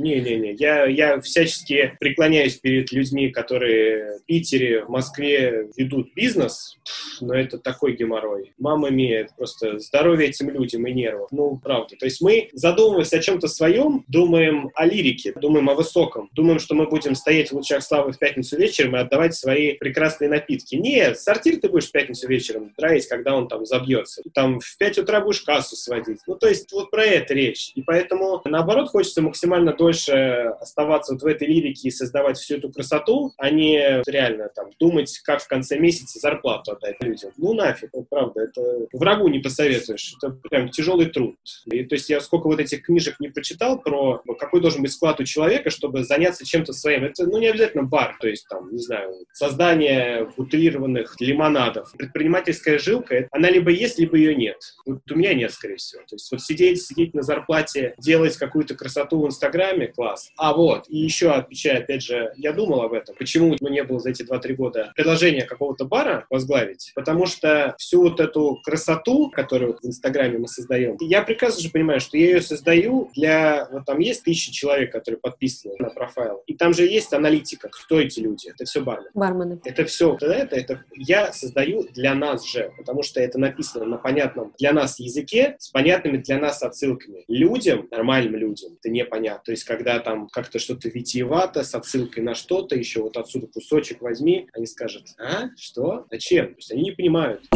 Не-не-не, я, я всячески преклоняюсь перед людьми, которые в Питере, в Москве ведут бизнес, но это такой геморрой. Мама это просто здоровье этим людям и нервов. Ну, правда. То есть мы, задумываясь о чем-то своем, думаем о лирике, думаем о высоком, думаем, что мы будем стоять в лучах славы в пятницу вечером и отдавать свои прекрасные напитки. Нет, сортир ты будешь в пятницу вечером драить, когда он там забьется. Там в 5 утра будешь кассу сводить. Ну, то есть вот про это речь. И поэтому, наоборот, хочется максимально дольше оставаться вот в этой лирике и создавать всю эту красоту, а не реально там думать, как в конце месяца зарплату отдать людям. Ну нафиг, вот, правда, это врагу не посоветуешь. Это прям тяжелый труд. И, то есть я сколько вот этих книжек не прочитал про какой должен быть склад у человека, чтобы заняться чем-то своим. Это, ну, не обязательно бар, то есть там, не знаю, создание бутылированных лимонадов. Предпринимательская жилка, она либо есть, либо ее нет. Вот у меня нет, скорее всего. То есть вот сидеть, сидеть на зарплате, делать какую-то красоту в Инстаграме, класс. А вот, и еще отвечая, опять же, я думал об этом, почему ну, не было за эти 2-3 года предложения какого-то бара возглавить, потому что всю вот эту красоту, которую в Инстаграме мы создаем, я прекрасно же понимаю, что я ее создаю для, вот там есть тысячи человек, которые подписаны на профайл, и там же есть аналитика, кто эти люди, это все бармены. Бармены. Это все, это, это я создаю для нас же, потому что это написано на понятном для нас языке, с понятными для нас отсылками. Людям, нормальным людям, это непонятно. То есть, когда там как-то что-то витиевато, с отсылкой на что-то, еще вот отсюда кусочек возьми, они скажут, а, что, зачем? То есть они не понимают.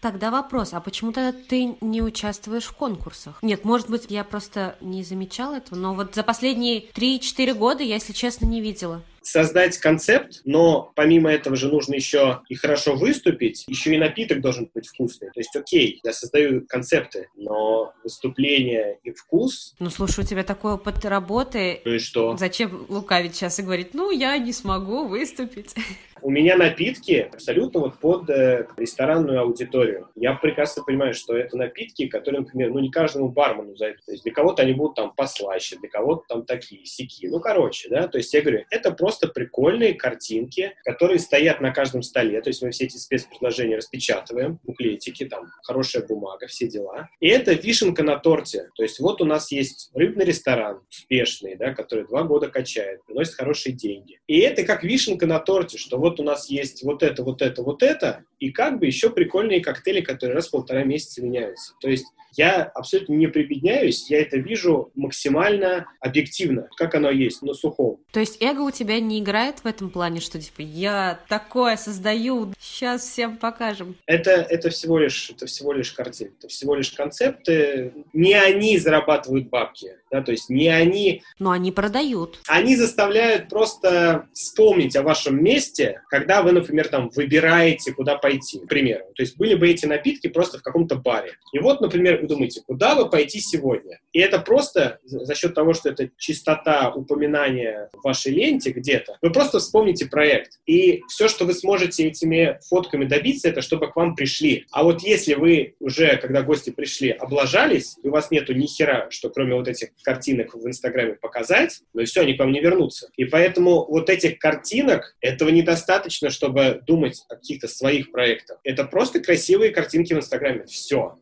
Тогда вопрос, а почему тогда ты не участвуешь в конкурсах? Нет, может быть, я просто не замечала этого, но вот за последние 3-4 года я, если честно, не видела создать концепт, но помимо этого же нужно еще и хорошо выступить, еще и напиток должен быть вкусный. То есть, окей, я создаю концепты, но выступление и вкус... Ну, слушай, у тебя такой опыт работы. Ну и что? Зачем лукавить сейчас и говорить, ну, я не смогу выступить? [LAUGHS] У меня напитки абсолютно вот под э, ресторанную аудиторию. Я прекрасно понимаю, что это напитки, которые, например, ну не каждому бармену зайдут. То есть для кого-то они будут там послаще, для кого-то там такие, сики. Ну, короче, да, то есть я говорю, это просто прикольные картинки, которые стоят на каждом столе. То есть мы все эти спецпредложения распечатываем, буклетики, там, хорошая бумага, все дела. И это вишенка на торте. То есть вот у нас есть рыбный ресторан, успешный, да, который два года качает, приносит хорошие деньги. И это как вишенка на торте, что вот вот у нас есть вот это, вот это, вот это, и как бы еще прикольные коктейли, которые раз в полтора месяца меняются. То есть я абсолютно не прибедняюсь, я это вижу максимально объективно, как оно есть, на сухом. То есть эго у тебя не играет в этом плане, что типа я такое создаю, сейчас всем покажем? Это, это, всего, лишь, это всего лишь картины, это всего лишь концепты. Не они зарабатывают бабки, да, то есть не они... Но они продают. Они заставляют просто вспомнить о вашем месте, когда вы, например, там выбираете, куда пойти, к примеру. То есть были бы эти напитки просто в каком-то баре. И вот, например, вы думаете, куда вы пойти сегодня? И это просто за счет того, что это чистота упоминания в вашей ленте где-то, вы просто вспомните проект. И все, что вы сможете этими фотками добиться, это чтобы к вам пришли. А вот если вы уже, когда гости пришли, облажались, и у вас нету ни хера, что кроме вот этих картинок в Инстаграме показать, ну и все, они к вам не вернутся. И поэтому вот этих картинок, этого недостаточно, чтобы думать о каких-то своих проектах. Это просто красивые картинки в Инстаграме. Все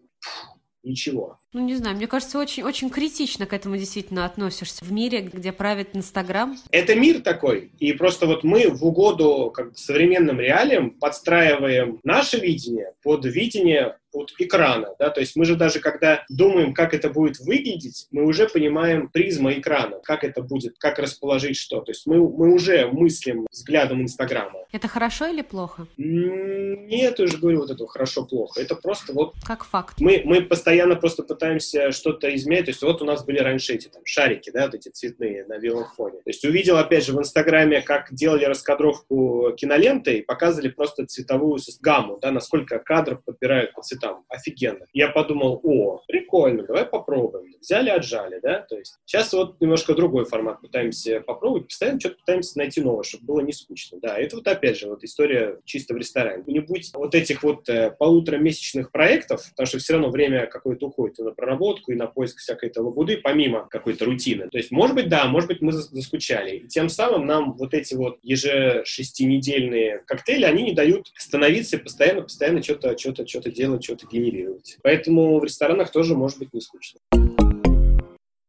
ничего. Ну, не знаю, мне кажется, очень-очень критично к этому действительно относишься. В мире, где правит Инстаграм. Это мир такой. И просто вот мы в угоду как современным реалиям подстраиваем наше видение под видение вот экрана, да, то есть мы же даже когда думаем, как это будет выглядеть, мы уже понимаем призма экрана, как это будет, как расположить что, то есть мы, мы уже мыслим взглядом Инстаграма. Это хорошо или плохо? Нет, я уже говорю вот это хорошо-плохо, это просто вот... Как факт. Мы, мы постоянно просто пытаемся что-то изменять, то есть вот у нас были раньше эти там шарики, да, вот эти цветные на белом фоне, то есть увидел опять же в Инстаграме, как делали раскадровку киноленты и показывали просто цветовую гамму, да, насколько кадров подбирают по цветам. Офигенно. Я подумал, о, прикольно, давай попробуем. Взяли, отжали, да, то есть сейчас вот немножко другой формат пытаемся попробовать, постоянно что-то пытаемся найти новое, чтобы было не скучно, да. Это вот опять же вот история чисто в ресторане. Не будь вот этих вот э, полуторамесячных проектов, потому что все равно время какое-то уходит на проработку, и на поиск всякой-то лабуды, помимо какой-то рутины. То есть, может быть, да, может быть, мы заскучали. И тем самым нам вот эти вот ежешестинедельные коктейли, они не дают становиться постоянно, постоянно что-то, что-то, что-то делать, что-то генерировать. Поэтому в ресторанах тоже может быть не скучно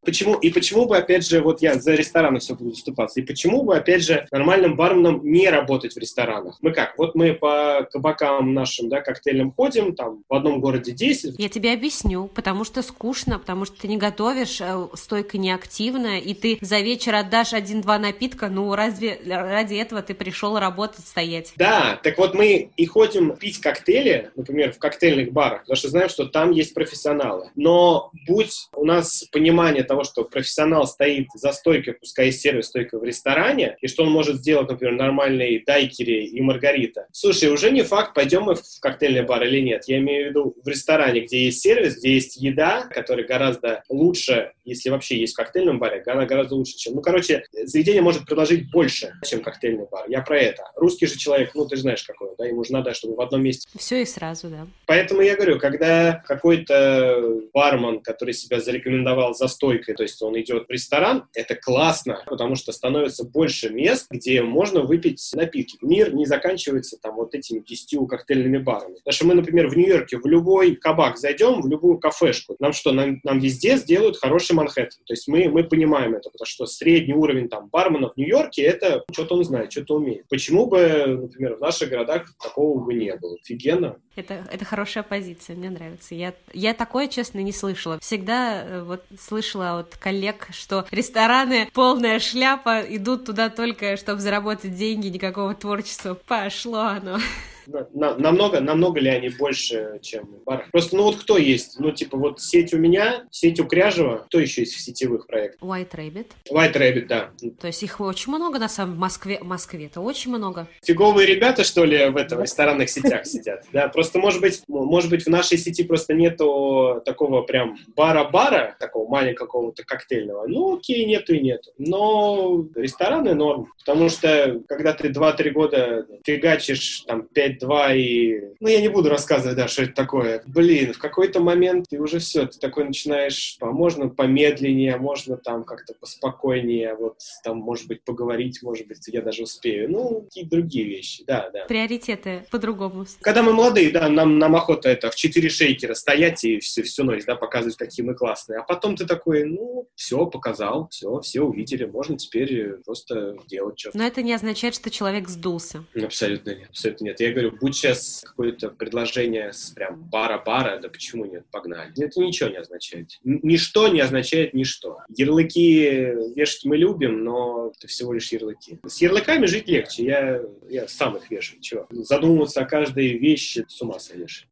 почему, и почему бы, опять же, вот я за рестораны все буду заступаться, и почему бы, опять же, нормальным барменам не работать в ресторанах? Мы как, вот мы по кабакам нашим, да, коктейльным ходим, там, в одном городе 10. Я тебе объясню, потому что скучно, потому что ты не готовишь, э, стойка неактивная, и ты за вечер отдашь один-два напитка, ну, разве ради этого ты пришел работать, стоять? Да, так вот мы и ходим пить коктейли, например, в коктейльных барах, потому что знаем, что там есть профессионалы. Но будь у нас понимание того, того, что профессионал стоит за стойкой, пускай есть сервис стойка в ресторане, и что он может сделать, например, нормальные дайкери и маргарита. Слушай, уже не факт, пойдем мы в коктейльный бар или нет. Я имею в виду в ресторане, где есть сервис, где есть еда, которая гораздо лучше, если вообще есть в коктейльном баре, она гораздо лучше, чем... Ну, короче, заведение может предложить больше, чем коктейльный бар. Я про это. Русский же человек, ну, ты же знаешь, какой, да, ему же надо, чтобы в одном месте... Все и сразу, да. Поэтому я говорю, когда какой-то бармен, который себя зарекомендовал за стойкой, то есть он идет в ресторан, это классно, потому что становится больше мест, где можно выпить напитки. Мир не заканчивается там вот этими десятью коктейльными барами. Потому что мы, например, в Нью-Йорке в любой кабак зайдем, в любую кафешку, нам что, нам, нам везде сделают хороший Манхэттен. То есть мы, мы понимаем это, потому что средний уровень там барменов в Нью-Йорке, это что-то он знает, что-то умеет. Почему бы, например, в наших городах такого бы не было? Офигенно. Это, это хорошая позиция, мне нравится. Я, я такое, честно, не слышала. Всегда э, вот слышала от коллег, что рестораны полная шляпа, идут туда только, чтобы заработать деньги, никакого творчества. Пошло оно на, намного, намного ли они больше, чем бар? Просто, ну вот кто есть? Ну, типа, вот сеть у меня, сеть у Кряжева, кто еще есть в сетевых проектах? White Rabbit. White Rabbit, да. То есть их очень много, на самом в Москве, в Москве это очень много. Фиговые ребята, что ли, в этом ресторанных сетях сидят? Да, просто, может быть, может быть, в нашей сети просто нету такого прям бара-бара, такого маленького какого-то коктейльного. Ну, окей, нету и нету. Но рестораны норм, потому что, когда ты 2-3 года фигачишь там 5 2 и... Ну, я не буду рассказывать, да, что это такое. Блин, в какой-то момент ты уже все, ты такой начинаешь, а можно помедленнее, можно там как-то поспокойнее, вот там, может быть, поговорить, может быть, я даже успею. Ну, какие другие вещи, да, да. Приоритеты по-другому. Когда мы молодые, да, нам, нам охота это в четыре шейкера стоять и все, всю ночь, да, показывать, какие мы классные. А потом ты такой, ну, все, показал, все, все увидели, можно теперь просто делать что-то. Но это не означает, что человек сдулся. Абсолютно нет, абсолютно нет. Я говорю, говорю, будь сейчас какое-то предложение с прям бара-бара, да почему нет, погнали. Это ничего не означает. Ничто не означает ничто. Ярлыки вешать мы любим, но это всего лишь ярлыки. С ярлыками жить легче. Я, я сам их вешаю. Чего? Задумываться о каждой вещи с ума сойдешь.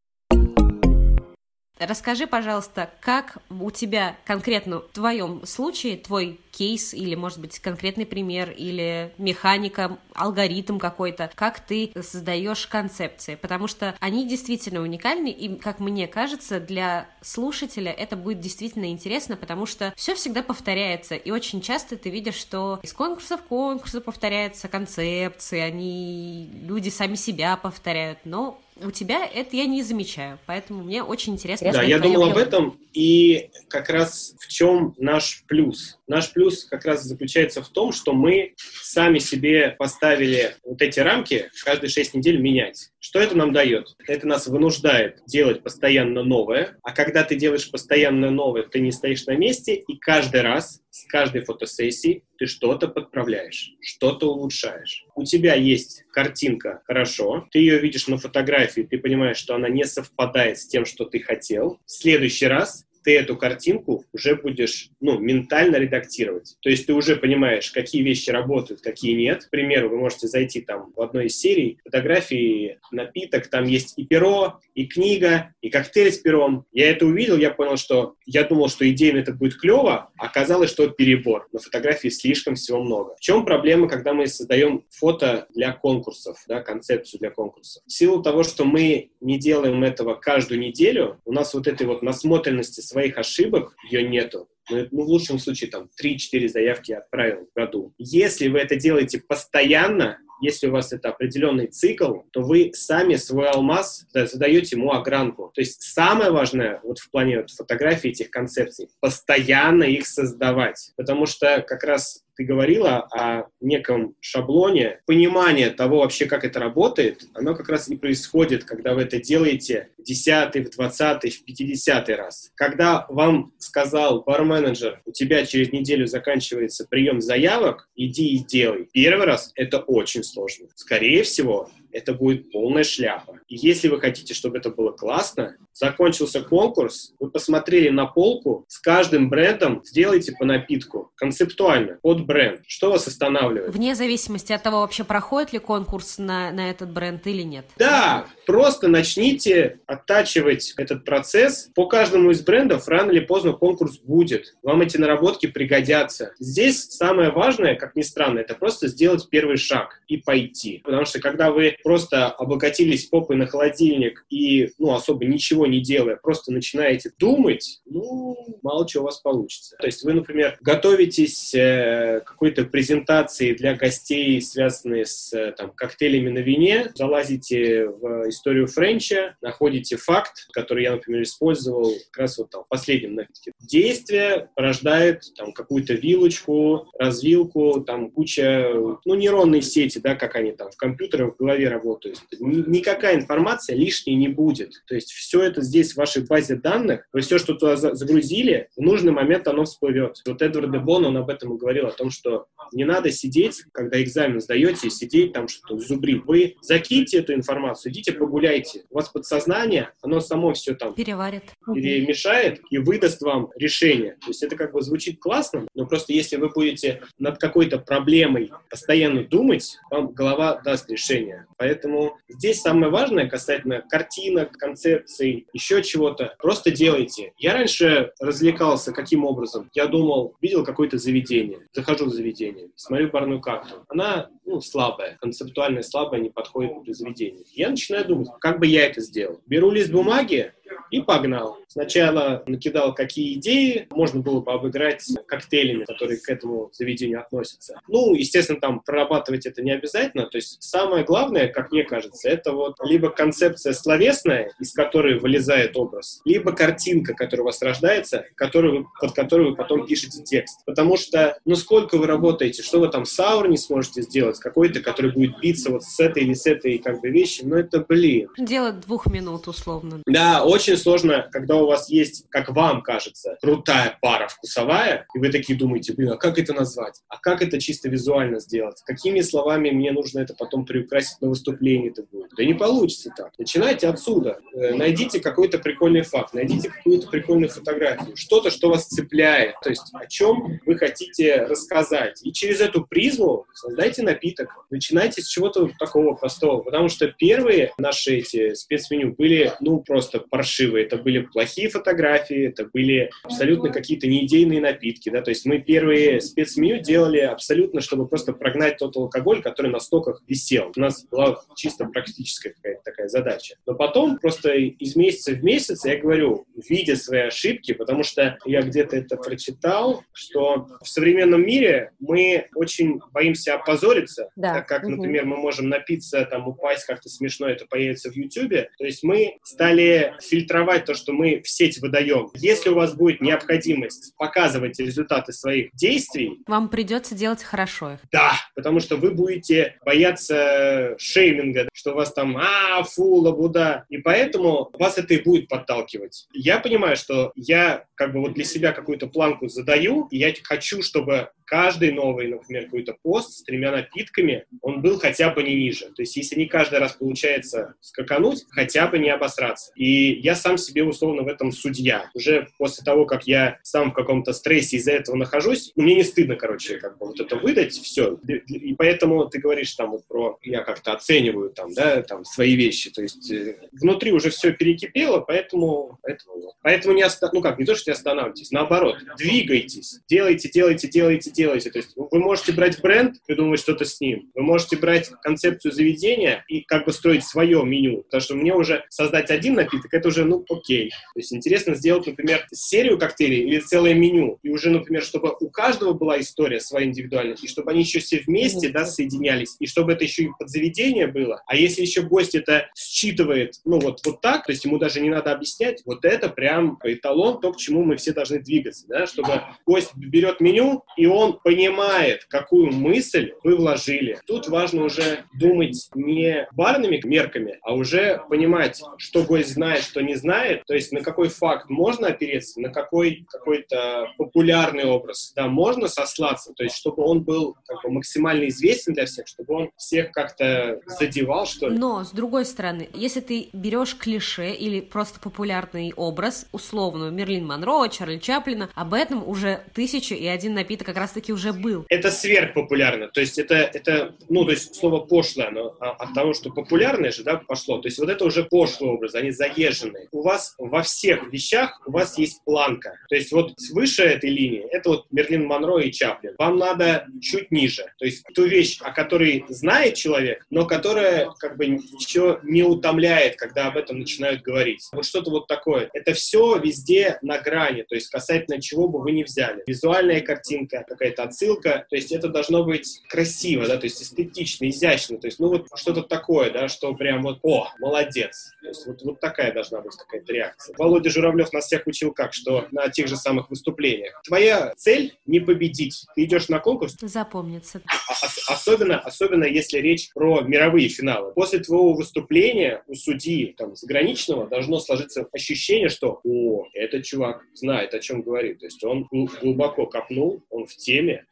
Расскажи, пожалуйста, как у тебя конкретно в твоем случае, твой кейс или, может быть, конкретный пример или механика, алгоритм какой-то, как ты создаешь концепции, потому что они действительно уникальны, и, как мне кажется, для слушателя это будет действительно интересно, потому что все всегда повторяется, и очень часто ты видишь, что из конкурса в конкурсы повторяются концепции, они, люди сами себя повторяют, но у тебя это я не замечаю, поэтому мне очень интересно. Да, я думал об этом, и как раз в чем наш плюс. Наш плюс как раз заключается в том, что мы сами себе поставили вот эти рамки каждые 6 недель менять. Что это нам дает? Это нас вынуждает делать постоянно новое, а когда ты делаешь постоянно новое, ты не стоишь на месте, и каждый раз с каждой фотосессии ты что-то подправляешь, что-то улучшаешь. У тебя есть картинка, хорошо, ты ее видишь на фотографии, ты понимаешь, что она не совпадает с тем, что ты хотел. В следующий раз ты эту картинку уже будешь, ну, ментально редактировать. То есть ты уже понимаешь, какие вещи работают, какие нет. К примеру, вы можете зайти там в одной из серий фотографии, напиток, там есть и перо, и книга, и коктейль с пером. Я это увидел, я понял, что я думал, что идейно это будет клево, оказалось, что перебор. На фотографии слишком всего много. В чем проблема, когда мы создаем фото для конкурсов, да, концепцию для конкурсов? В силу того, что мы не делаем этого каждую неделю, у нас вот этой вот насмотренности своих ошибок, ее нету. Ну, ну, в лучшем случае, там, 3-4 заявки я отправил в году. Если вы это делаете постоянно, если у вас это определенный цикл, то вы сами свой алмаз задаете ему огранку. То есть самое важное вот в плане вот фотографии этих концепций — постоянно их создавать. Потому что как раз ты говорила о неком шаблоне, понимание того вообще, как это работает, оно как раз и происходит, когда вы это делаете в десятый, в двадцатый, в пятидесятый раз. Когда вам сказал бар-менеджер, у тебя через неделю заканчивается прием заявок, иди и делай. Первый раз это очень сложно. Скорее всего, это будет полная шляпа. И если вы хотите, чтобы это было классно, закончился конкурс, вы посмотрели на полку, с каждым брендом сделайте по напитку, концептуально, под бренд. Что вас останавливает? Вне зависимости от того, вообще проходит ли конкурс на, на этот бренд или нет. Да, просто начните оттачивать этот процесс. По каждому из брендов рано или поздно конкурс будет. Вам эти наработки пригодятся. Здесь самое важное, как ни странно, это просто сделать первый шаг и пойти. Потому что когда вы просто облокотились попой на холодильник и, ну, особо ничего не делая, просто начинаете думать, ну, мало чего у вас получится. То есть вы, например, готовитесь э, какой-то презентации для гостей, связанные с э, там, коктейлями на вине, залазите в историю Френча, находите факт, который я, например, использовал как раз вот там в последнем напитке. Действие порождает там какую-то вилочку, развилку, там куча, ну, нейронные сети, да, как они там в компьютерах в голове работают. Никакая информация лишней не будет. То есть все это здесь в вашей базе данных, вы все, что туда загрузили, в нужный момент оно всплывет. Вот Эдвард де Бон, он об этом и говорил, о том, что не надо сидеть, когда экзамен сдаете, сидеть там что-то зубрить. Вы закиньте эту информацию, идите погуляйте. У вас подсознание, оно само все там переварит, перемешает и выдаст вам решение. То есть это как бы звучит классно, но просто если вы будете над какой-то проблемой постоянно думать, вам голова даст решение. Поэтому здесь самое важное касательно картинок, концепций, еще чего-то, просто делайте. Я раньше развлекался каким образом? Я думал, видел какое-то заведение, захожу в заведение, смотрю барную карту. Она ну, слабая, концептуально слабая, не подходит для заведения. Я начинаю думать, как бы я это сделал. Беру лист бумаги, и погнал. Сначала накидал, какие идеи можно было бы обыграть коктейлями, которые к этому заведению относятся. Ну, естественно, там прорабатывать это не обязательно. То есть самое главное, как мне кажется, это вот либо концепция словесная, из которой вылезает образ, либо картинка, которая у вас рождается, которую вы, под которую вы потом пишете текст. Потому что, ну, сколько вы работаете, что вы там саур не сможете сделать, какой-то, который будет биться вот с этой или с этой как бы вещи, ну, это, блин. Дело двух минут, условно. Да, очень сложно, когда у вас есть, как вам кажется, крутая пара вкусовая, и вы такие думаете, блин, а как это назвать? А как это чисто визуально сделать? Какими словами мне нужно это потом приукрасить на выступлении это будет? Да не получится так. Начинайте отсюда. Э, найдите какой-то прикольный факт, найдите какую-то прикольную фотографию, что-то, что вас цепляет, то есть о чем вы хотите рассказать. И через эту призму создайте напиток. Начинайте с чего-то такого простого, потому что первые наши эти спецменю были, ну, просто паршивые. Это были плохие фотографии, это были абсолютно какие-то неидейные напитки, да, то есть мы первые спецменю делали абсолютно, чтобы просто прогнать тот алкоголь, который на стоках висел. У нас была чисто практическая какая-то такая задача. Но потом просто из месяца в месяц, я говорю, видя свои ошибки, потому что я где-то это прочитал, что в современном мире мы очень боимся опозориться, да. так как, например, мы можем напиться, там, упасть как-то смешно, это появится в YouTube. То есть мы стали фильтровать то, что мы в сеть выдаем. Если у вас будет необходимость показывать результаты своих действий... Вам придется делать хорошо. Да, потому что вы будете бояться шейминга, что у вас там, а, фу, лабуда. И поэтому вас это и будет подталкивать. Я понимаю, что я как бы вот для себя какую-то планку задаю, и я хочу, чтобы каждый новый, например, какой-то пост с тремя напитками, он был хотя бы не ниже. То есть если не каждый раз получается скакануть, хотя бы не обосраться. И я сам себе условно в этом судья. Уже после того, как я сам в каком-то стрессе из-за этого нахожусь, ну, мне не стыдно, короче, как бы вот это выдать, все. И поэтому ты говоришь там вот про, я как-то оцениваю там, да, там свои вещи. То есть э, внутри уже все перекипело, поэтому, поэтому, поэтому не оста... ну как, не то, что не останавливайтесь, наоборот, двигайтесь, делайте, делайте, делайте, делаете. То есть вы можете брать бренд, придумывать что-то с ним. Вы можете брать концепцию заведения и как бы строить свое меню. Потому что мне уже создать один напиток, это уже, ну, окей. То есть интересно сделать, например, серию коктейлей или целое меню. И уже, например, чтобы у каждого была история своя индивидуальная, и чтобы они еще все вместе, да, соединялись, и чтобы это еще и под заведение было. А если еще гость это считывает, ну, вот, вот так, то есть ему даже не надо объяснять, вот это прям эталон, то, к чему мы все должны двигаться, да, чтобы гость берет меню, и он он понимает, какую мысль вы вложили. Тут важно уже думать не барными мерками, а уже понимать, что гость знает, что не знает, то есть на какой факт можно опереться, на какой какой-то популярный образ, да, можно сослаться, то есть чтобы он был как бы максимально известен для всех, чтобы он всех как-то задевал, что ли. Но, с другой стороны, если ты берешь клише или просто популярный образ, условную Мерлин Монро, Чарли Чаплина, об этом уже тысяча и один напиток как раз раз-таки уже был. Это сверхпопулярно. То есть это, это ну, то есть слово пошлое, оно от того, что популярное же, да, пошло. То есть вот это уже пошлый образ, они заезженные. У вас во всех вещах у вас есть планка. То есть вот выше этой линии, это вот Мерлин Монро и Чаплин. Вам надо чуть ниже. То есть ту вещь, о которой знает человек, но которая как бы еще не утомляет, когда об этом начинают говорить. Вот что-то вот такое. Это все везде на грани, то есть касательно чего бы вы ни взяли. Визуальная картинка, какая какая-то отсылка, то есть это должно быть красиво, да, то есть эстетично, изящно, то есть, ну вот что-то такое, да, что прям вот, о, молодец, то есть вот, вот такая должна быть какая-то реакция. Володя Журавлев нас всех учил как, что на тех же самых выступлениях. Твоя цель не победить, ты идешь на конкурс. Запомнится. А, особенно, особенно если речь про мировые финалы. После твоего выступления у судьи там заграничного должно сложиться ощущение, что, о, этот чувак знает, о чем говорит, то есть он глубоко копнул, он в теме, теме,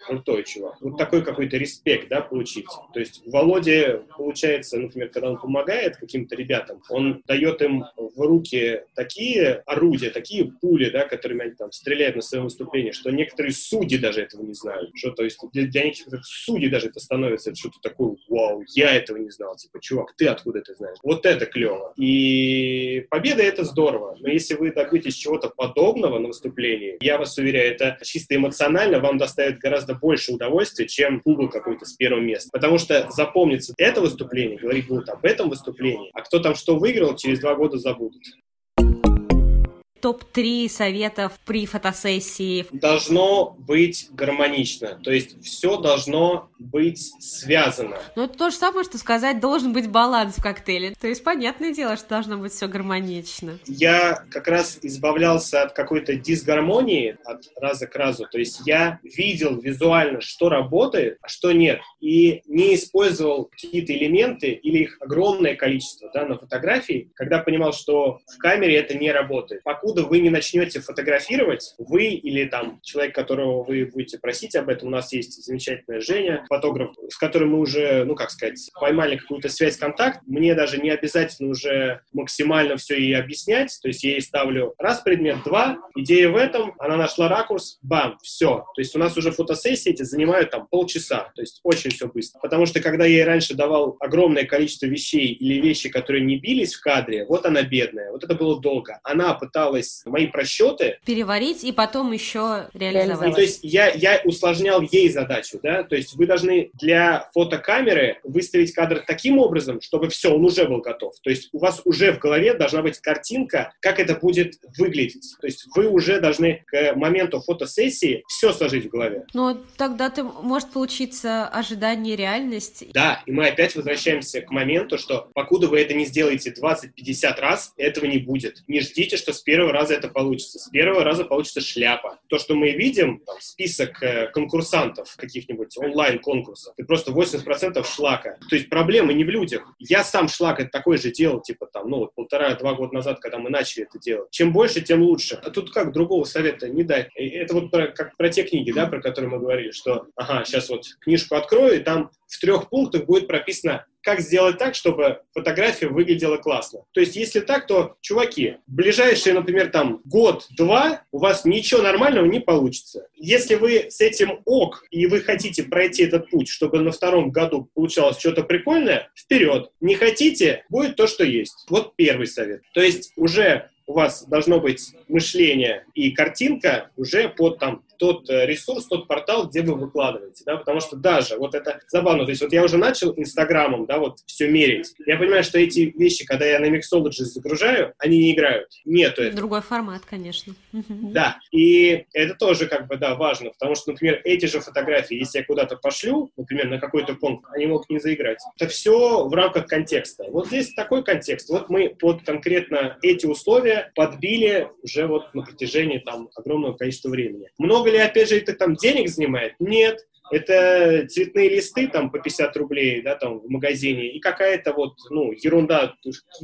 чувак. Вот такой какой-то респект, да, получить. То есть Володя, получается, например, когда он помогает каким-то ребятам, он дает им в руки такие орудия, такие пули, да, которыми они там стреляют на своем выступлении, что некоторые судьи даже этого не знают. Что, то есть для, для некоторых судей даже это становится что-то такое, вау, я этого не знал. Типа, чувак, ты откуда это знаешь? Вот это клево. И победа это здорово. Но если вы добьетесь чего-то подобного на выступлении, я вас уверяю, это чисто эмоционально вам доставит доставит гораздо больше удовольствия, чем кубок какой-то с первого места. Потому что запомнится это выступление, говорить будут об этом выступлении, а кто там что выиграл, через два года забудут топ-3 советов при фотосессии? Должно быть гармонично, то есть все должно быть связано. Ну, это то же самое, что сказать, должен быть баланс в коктейле. То есть, понятное дело, что должно быть все гармонично. Я как раз избавлялся от какой-то дисгармонии от раза к разу. То есть я видел визуально, что работает, а что нет. И не использовал какие-то элементы или их огромное количество да, на фотографии, когда понимал, что в камере это не работает. Покуда покуда вы не начнете фотографировать, вы или там человек, которого вы будете просить об этом, у нас есть замечательная Женя, фотограф, с которым мы уже, ну как сказать, поймали какую-то связь, контакт, мне даже не обязательно уже максимально все ей объяснять, то есть я ей ставлю раз предмет, два, идея в этом, она нашла ракурс, бам, все. То есть у нас уже фотосессии эти занимают там полчаса, то есть очень все быстро. Потому что когда я ей раньше давал огромное количество вещей или вещи, которые не бились в кадре, вот она бедная, вот это было долго. Она пыталась пыталась мои просчеты... Переварить и потом еще реализовать. Ну, то есть я, я усложнял ей задачу, да, то есть вы должны для фотокамеры выставить кадр таким образом, чтобы все, он уже был готов. То есть у вас уже в голове должна быть картинка, как это будет выглядеть. То есть вы уже должны к моменту фотосессии все сложить в голове. Но тогда ты может получиться ожидание реальности. Да, и мы опять возвращаемся к моменту, что покуда вы это не сделаете 20-50 раз, этого не будет. Не ждите, что с первого раза это получится. С первого раза получится шляпа. То, что мы видим, там, список э, конкурсантов каких-нибудь онлайн-конкурсов, ты просто 80% шлака. То есть проблемы не в людях. Я сам шлак это такой же делал, типа там, ну, полтора-два года назад, когда мы начали это делать. Чем больше, тем лучше. А тут как другого совета не дать. Это вот про, как про те книги, да, про которые мы говорили, что, ага, сейчас вот книжку открою, и там в трех пунктах будет прописано, как сделать так, чтобы фотография выглядела классно. То есть, если так, то, чуваки, ближайшие, например, там год-два у вас ничего нормального не получится. Если вы с этим ок, и вы хотите пройти этот путь, чтобы на втором году получалось что-то прикольное, вперед. Не хотите, будет то, что есть. Вот первый совет. То есть, уже у вас должно быть мышление и картинка уже под там тот э, ресурс, тот портал, где вы выкладываете, да, потому что даже, вот это забавно, то есть вот я уже начал Инстаграмом, да, вот все мерить, я понимаю, что эти вещи, когда я на Mixology загружаю, они не играют, нету этого. Другой формат, конечно. Да, и это тоже как бы, да, важно, потому что, например, эти же фотографии, если я куда-то пошлю, например, на какой-то конкурс, они могут не заиграть. Это все в рамках контекста. Вот здесь такой контекст, вот мы под конкретно эти условия подбили уже вот на протяжении там огромного количества времени. Много много ли, опять же, это там денег занимает? Нет. Это цветные листы там по 50 рублей, да, там в магазине, и какая-то вот, ну, ерунда,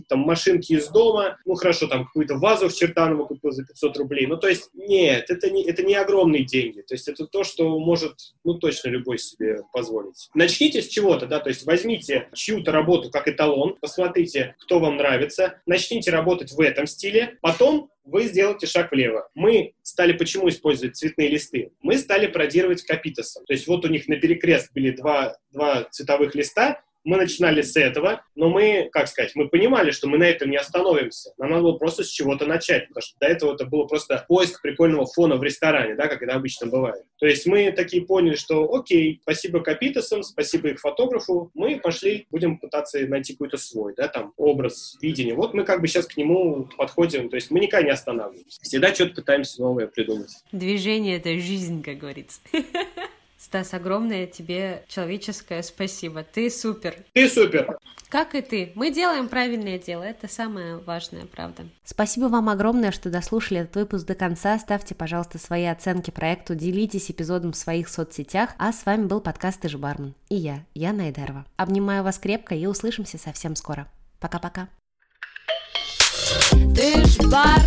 там машинки из дома, ну, хорошо, там какую-то вазу в Чертаново купил за 500 рублей. Ну, то есть, нет, это не, это не огромные деньги. То есть, это то, что может, ну, точно любой себе позволить. Начните с чего-то, да, то есть, возьмите чью-то работу как эталон, посмотрите, кто вам нравится, начните работать в этом стиле, потом вы сделаете шаг влево. Мы стали почему использовать цветные листы? Мы стали пародировать капитосом. То есть вот у них на перекрест были два, два цветовых листа, мы начинали с этого, но мы, как сказать, мы понимали, что мы на этом не остановимся. Нам надо было просто с чего-то начать, потому что до этого это было просто поиск прикольного фона в ресторане, да, как это обычно бывает. То есть мы такие поняли, что окей, спасибо Капитасам, спасибо их фотографу, мы пошли, будем пытаться найти какой-то свой, да, там, образ, видение. Вот мы как бы сейчас к нему подходим, то есть мы никогда не останавливаемся. Всегда что-то пытаемся новое придумать. Движение — это жизнь, как говорится. [LAUGHS] Стас, огромное тебе человеческое спасибо. Ты супер. Ты супер. Как и ты. Мы делаем правильное дело. Это самое важное, правда. Спасибо вам огромное, что дослушали этот выпуск до конца. Ставьте, пожалуйста, свои оценки проекту, делитесь эпизодом в своих соцсетях. А с вами был подкаст «Ты же бармен». И я, Яна Айдарова. Обнимаю вас крепко и услышимся совсем скоро. Пока-пока. Ты ж бар